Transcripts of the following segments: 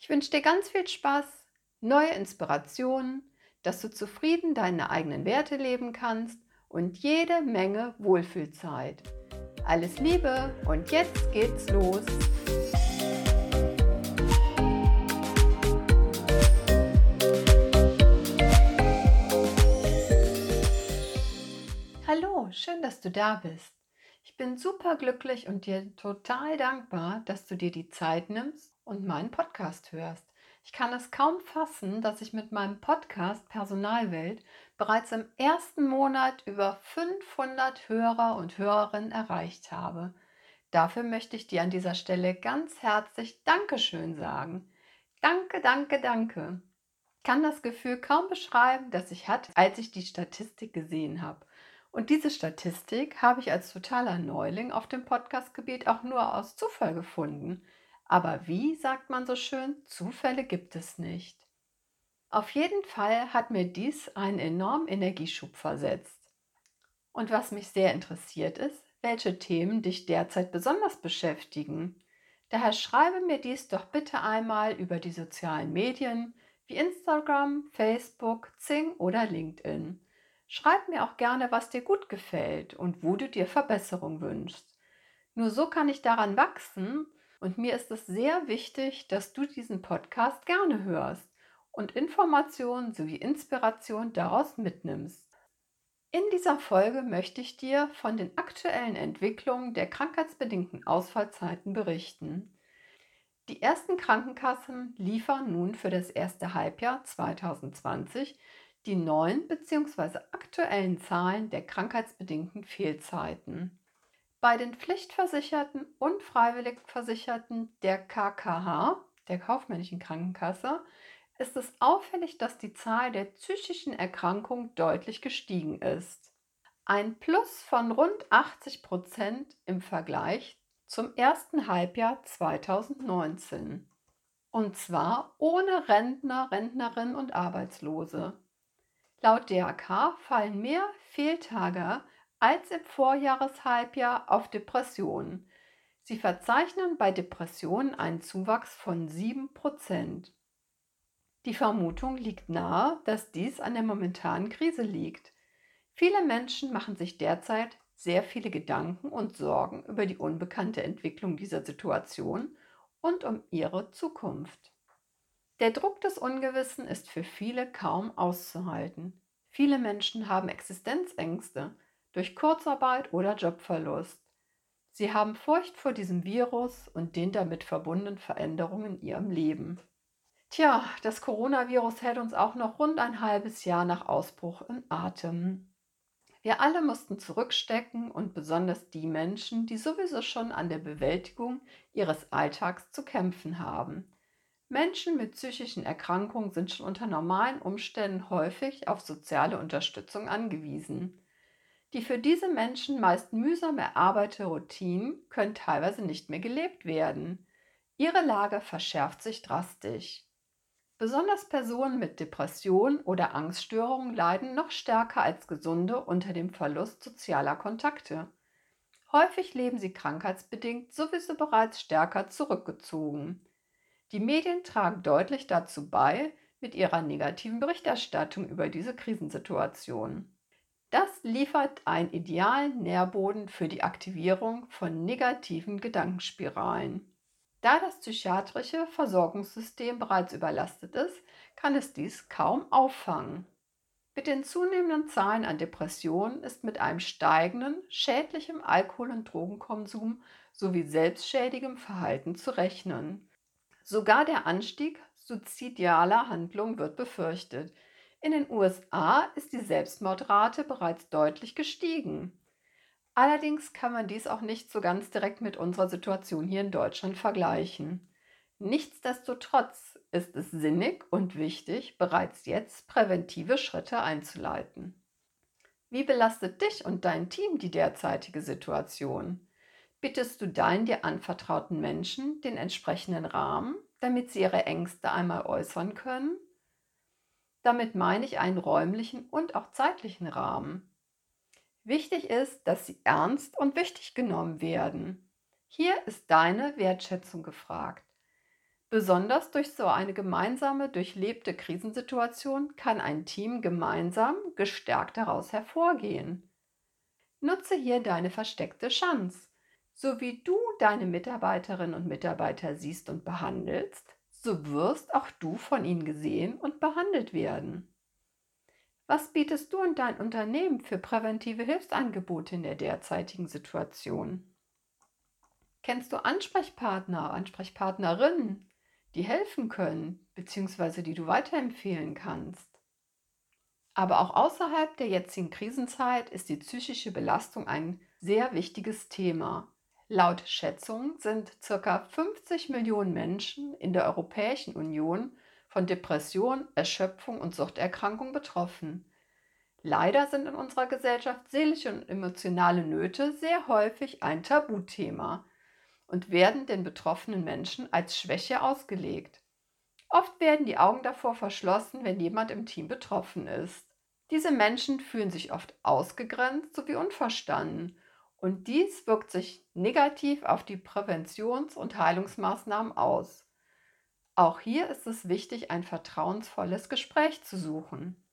Ich wünsche dir ganz viel Spaß, neue Inspirationen, dass du zufrieden deine eigenen Werte leben kannst und jede Menge Wohlfühlzeit. Alles Liebe und jetzt geht's los. Hallo, schön, dass du da bist. Ich bin super glücklich und dir total dankbar, dass du dir die Zeit nimmst und meinen Podcast hörst. Ich kann es kaum fassen, dass ich mit meinem Podcast Personalwelt bereits im ersten Monat über 500 Hörer und Hörerinnen erreicht habe. Dafür möchte ich dir an dieser Stelle ganz herzlich Dankeschön sagen. Danke, danke, danke. Ich kann das Gefühl kaum beschreiben, das ich hatte, als ich die Statistik gesehen habe. Und diese Statistik habe ich als totaler Neuling auf dem Podcastgebiet auch nur aus Zufall gefunden. Aber wie, sagt man so schön, Zufälle gibt es nicht. Auf jeden Fall hat mir dies einen enormen Energieschub versetzt. Und was mich sehr interessiert ist, welche Themen dich derzeit besonders beschäftigen. Daher schreibe mir dies doch bitte einmal über die sozialen Medien wie Instagram, Facebook, Zing oder LinkedIn. Schreib mir auch gerne, was dir gut gefällt und wo du dir Verbesserung wünschst. Nur so kann ich daran wachsen und mir ist es sehr wichtig, dass du diesen Podcast gerne hörst und Informationen sowie Inspiration daraus mitnimmst. In dieser Folge möchte ich dir von den aktuellen Entwicklungen der krankheitsbedingten Ausfallzeiten berichten. Die ersten Krankenkassen liefern nun für das erste Halbjahr 2020 die neuen bzw. aktuellen Zahlen der krankheitsbedingten Fehlzeiten. Bei den Pflichtversicherten und Freiwilligversicherten der KKH, der kaufmännischen Krankenkasse, ist es auffällig, dass die Zahl der psychischen Erkrankungen deutlich gestiegen ist. Ein Plus von rund 80 Prozent im Vergleich zum ersten Halbjahr 2019. Und zwar ohne Rentner, Rentnerinnen und Arbeitslose. Laut DRK fallen mehr Fehltage als im Vorjahreshalbjahr auf Depressionen. Sie verzeichnen bei Depressionen einen Zuwachs von 7%. Die Vermutung liegt nahe, dass dies an der momentanen Krise liegt. Viele Menschen machen sich derzeit sehr viele Gedanken und Sorgen über die unbekannte Entwicklung dieser Situation und um ihre Zukunft. Der Druck des Ungewissen ist für viele kaum auszuhalten. Viele Menschen haben Existenzängste durch Kurzarbeit oder Jobverlust. Sie haben Furcht vor diesem Virus und den damit verbundenen Veränderungen in ihrem Leben. Tja, das Coronavirus hält uns auch noch rund ein halbes Jahr nach Ausbruch in Atem. Wir alle mussten zurückstecken und besonders die Menschen, die sowieso schon an der Bewältigung ihres Alltags zu kämpfen haben. Menschen mit psychischen Erkrankungen sind schon unter normalen Umständen häufig auf soziale Unterstützung angewiesen. Die für diese Menschen meist mühsam erarbeitete Routinen können teilweise nicht mehr gelebt werden. Ihre Lage verschärft sich drastisch. Besonders Personen mit Depressionen oder Angststörungen leiden noch stärker als Gesunde unter dem Verlust sozialer Kontakte. Häufig leben sie krankheitsbedingt sowieso bereits stärker zurückgezogen. Die Medien tragen deutlich dazu bei mit ihrer negativen Berichterstattung über diese Krisensituation. Das liefert einen idealen Nährboden für die Aktivierung von negativen Gedankenspiralen. Da das psychiatrische Versorgungssystem bereits überlastet ist, kann es dies kaum auffangen. Mit den zunehmenden Zahlen an Depressionen ist mit einem steigenden schädlichem Alkohol- und Drogenkonsum sowie selbstschädigem Verhalten zu rechnen. Sogar der Anstieg suizidaler Handlungen wird befürchtet. In den USA ist die Selbstmordrate bereits deutlich gestiegen. Allerdings kann man dies auch nicht so ganz direkt mit unserer Situation hier in Deutschland vergleichen. Nichtsdestotrotz ist es sinnig und wichtig, bereits jetzt präventive Schritte einzuleiten. Wie belastet dich und dein Team die derzeitige Situation? Bittest du deinen dir anvertrauten Menschen den entsprechenden Rahmen, damit sie ihre Ängste einmal äußern können? Damit meine ich einen räumlichen und auch zeitlichen Rahmen. Wichtig ist, dass sie ernst und wichtig genommen werden. Hier ist deine Wertschätzung gefragt. Besonders durch so eine gemeinsame durchlebte Krisensituation kann ein Team gemeinsam gestärkt daraus hervorgehen. Nutze hier deine versteckte Chance. So wie du deine Mitarbeiterinnen und Mitarbeiter siehst und behandelst, so wirst auch du von ihnen gesehen und behandelt werden. Was bietest du und dein Unternehmen für präventive Hilfsangebote in der derzeitigen Situation? Kennst du Ansprechpartner, Ansprechpartnerinnen, die helfen können, beziehungsweise die du weiterempfehlen kannst. Aber auch außerhalb der jetzigen Krisenzeit ist die psychische Belastung ein sehr wichtiges Thema. Laut Schätzungen sind ca. 50 Millionen Menschen in der Europäischen Union von Depression, Erschöpfung und Suchterkrankung betroffen. Leider sind in unserer Gesellschaft seelische und emotionale Nöte sehr häufig ein Tabuthema und werden den betroffenen Menschen als Schwäche ausgelegt. Oft werden die Augen davor verschlossen, wenn jemand im Team betroffen ist. Diese Menschen fühlen sich oft ausgegrenzt sowie unverstanden und dies wirkt sich negativ auf die Präventions- und Heilungsmaßnahmen aus. Auch hier ist es wichtig, ein vertrauensvolles Gespräch zu suchen.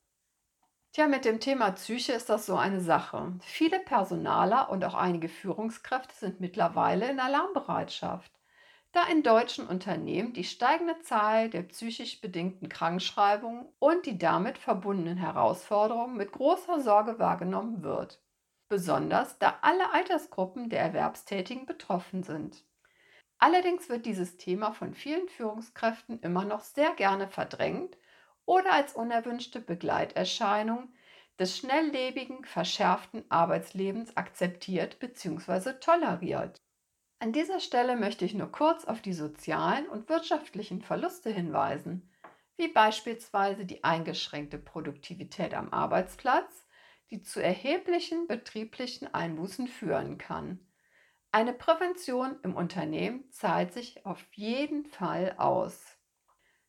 Tja, mit dem Thema Psyche ist das so eine Sache. Viele Personaler und auch einige Führungskräfte sind mittlerweile in Alarmbereitschaft, da in deutschen Unternehmen die steigende Zahl der psychisch bedingten Krankschreibungen und die damit verbundenen Herausforderungen mit großer Sorge wahrgenommen wird. Besonders da alle Altersgruppen der Erwerbstätigen betroffen sind. Allerdings wird dieses Thema von vielen Führungskräften immer noch sehr gerne verdrängt oder als unerwünschte Begleiterscheinung des schnelllebigen, verschärften Arbeitslebens akzeptiert bzw. toleriert. An dieser Stelle möchte ich nur kurz auf die sozialen und wirtschaftlichen Verluste hinweisen, wie beispielsweise die eingeschränkte Produktivität am Arbeitsplatz, die zu erheblichen betrieblichen Einbußen führen kann. Eine Prävention im Unternehmen zahlt sich auf jeden Fall aus.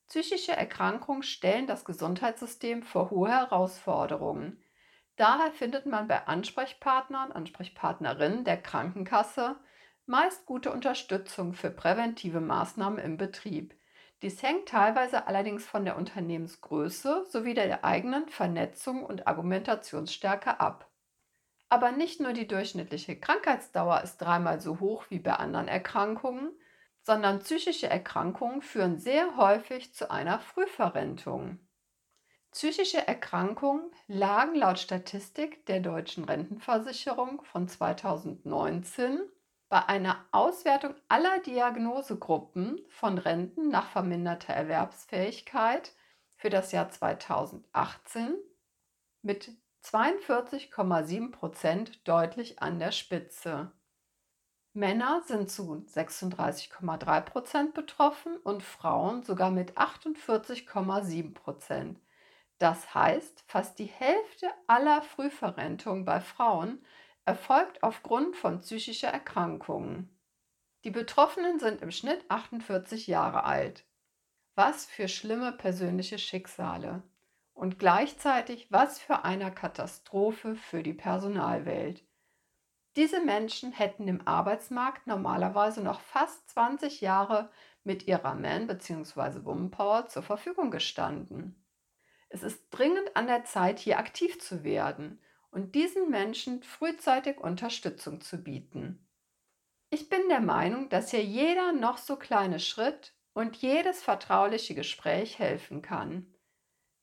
Psychische Erkrankungen stellen das Gesundheitssystem vor hohe Herausforderungen. Daher findet man bei Ansprechpartnern, Ansprechpartnerinnen der Krankenkasse meist gute Unterstützung für präventive Maßnahmen im Betrieb. Dies hängt teilweise allerdings von der Unternehmensgröße sowie der eigenen Vernetzung und Argumentationsstärke ab. Aber nicht nur die durchschnittliche Krankheitsdauer ist dreimal so hoch wie bei anderen Erkrankungen, sondern psychische Erkrankungen führen sehr häufig zu einer Frühverrentung. Psychische Erkrankungen lagen laut Statistik der deutschen Rentenversicherung von 2019 bei einer Auswertung aller Diagnosegruppen von Renten nach verminderter Erwerbsfähigkeit für das Jahr 2018 mit 42,7 Prozent deutlich an der Spitze. Männer sind zu 36,3 Prozent betroffen und Frauen sogar mit 48,7 Prozent. Das heißt, fast die Hälfte aller Frühverrentung bei Frauen erfolgt aufgrund von psychischer Erkrankungen. Die Betroffenen sind im Schnitt 48 Jahre alt. Was für schlimme persönliche Schicksale. Und gleichzeitig was für eine Katastrophe für die Personalwelt. Diese Menschen hätten im Arbeitsmarkt normalerweise noch fast 20 Jahre mit ihrer Man- bzw. Womanpower zur Verfügung gestanden. Es ist dringend an der Zeit, hier aktiv zu werden und diesen Menschen frühzeitig Unterstützung zu bieten. Ich bin der Meinung, dass hier jeder noch so kleine Schritt und jedes vertrauliche Gespräch helfen kann.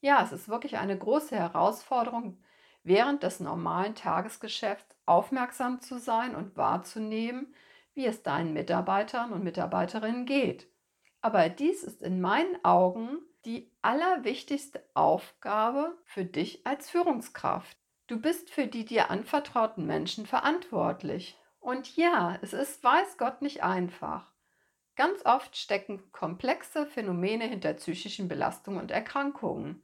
Ja, es ist wirklich eine große Herausforderung, während des normalen Tagesgeschäfts aufmerksam zu sein und wahrzunehmen, wie es deinen Mitarbeitern und Mitarbeiterinnen geht. Aber dies ist in meinen Augen die allerwichtigste Aufgabe für dich als Führungskraft. Du bist für die dir anvertrauten Menschen verantwortlich. Und ja, es ist, weiß Gott, nicht einfach. Ganz oft stecken komplexe Phänomene hinter psychischen Belastungen und Erkrankungen.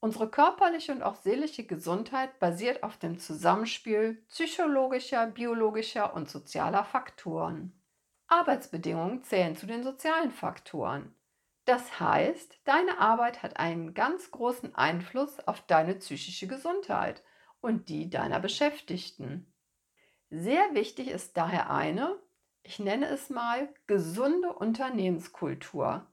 Unsere körperliche und auch seelische Gesundheit basiert auf dem Zusammenspiel psychologischer, biologischer und sozialer Faktoren. Arbeitsbedingungen zählen zu den sozialen Faktoren. Das heißt, deine Arbeit hat einen ganz großen Einfluss auf deine psychische Gesundheit und die deiner Beschäftigten. Sehr wichtig ist daher eine, ich nenne es mal, gesunde Unternehmenskultur.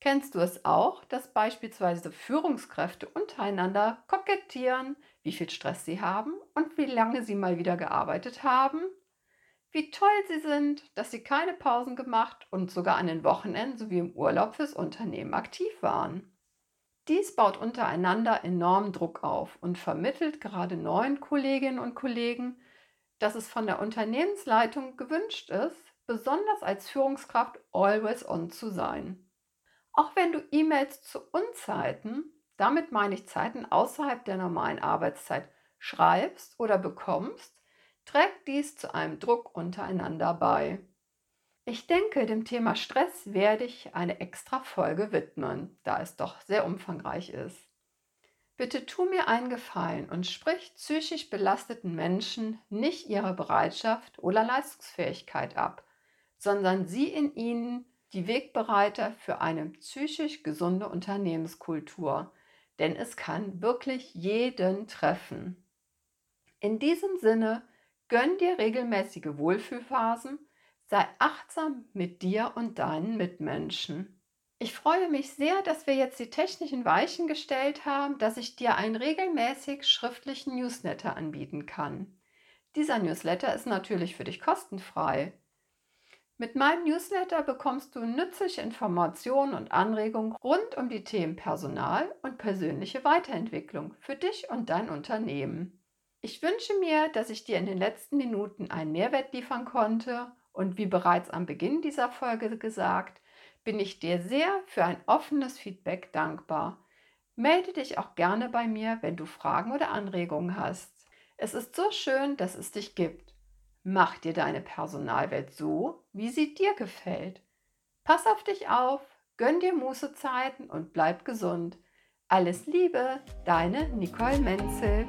Kennst du es auch, dass beispielsweise Führungskräfte untereinander kokettieren, wie viel Stress sie haben und wie lange sie mal wieder gearbeitet haben? Wie toll sie sind, dass sie keine Pausen gemacht und sogar an den Wochenenden sowie im Urlaub fürs Unternehmen aktiv waren. Dies baut untereinander enormen Druck auf und vermittelt gerade neuen Kolleginnen und Kollegen, dass es von der Unternehmensleitung gewünscht ist, besonders als Führungskraft always on zu sein. Auch wenn du E-Mails zu Unzeiten, damit meine ich Zeiten außerhalb der normalen Arbeitszeit, schreibst oder bekommst, trägt dies zu einem Druck untereinander bei. Ich denke, dem Thema Stress werde ich eine extra Folge widmen, da es doch sehr umfangreich ist. Bitte tu mir einen Gefallen und sprich psychisch belasteten Menschen nicht ihre Bereitschaft oder Leistungsfähigkeit ab, sondern sieh in ihnen die Wegbereiter für eine psychisch gesunde Unternehmenskultur, denn es kann wirklich jeden treffen. In diesem Sinne, gönn dir regelmäßige Wohlfühlphasen, sei achtsam mit dir und deinen Mitmenschen. Ich freue mich sehr, dass wir jetzt die technischen Weichen gestellt haben, dass ich dir einen regelmäßig schriftlichen Newsletter anbieten kann. Dieser Newsletter ist natürlich für dich kostenfrei. Mit meinem Newsletter bekommst du nützliche Informationen und Anregungen rund um die Themen Personal und persönliche Weiterentwicklung für dich und dein Unternehmen. Ich wünsche mir, dass ich dir in den letzten Minuten einen Mehrwert liefern konnte und wie bereits am Beginn dieser Folge gesagt, bin ich dir sehr für ein offenes Feedback dankbar. Melde dich auch gerne bei mir, wenn du Fragen oder Anregungen hast. Es ist so schön, dass es dich gibt. Mach dir deine Personalwelt so, wie sie dir gefällt. Pass auf dich auf, gönn dir Mußezeiten und bleib gesund. Alles Liebe, deine Nicole Menzel.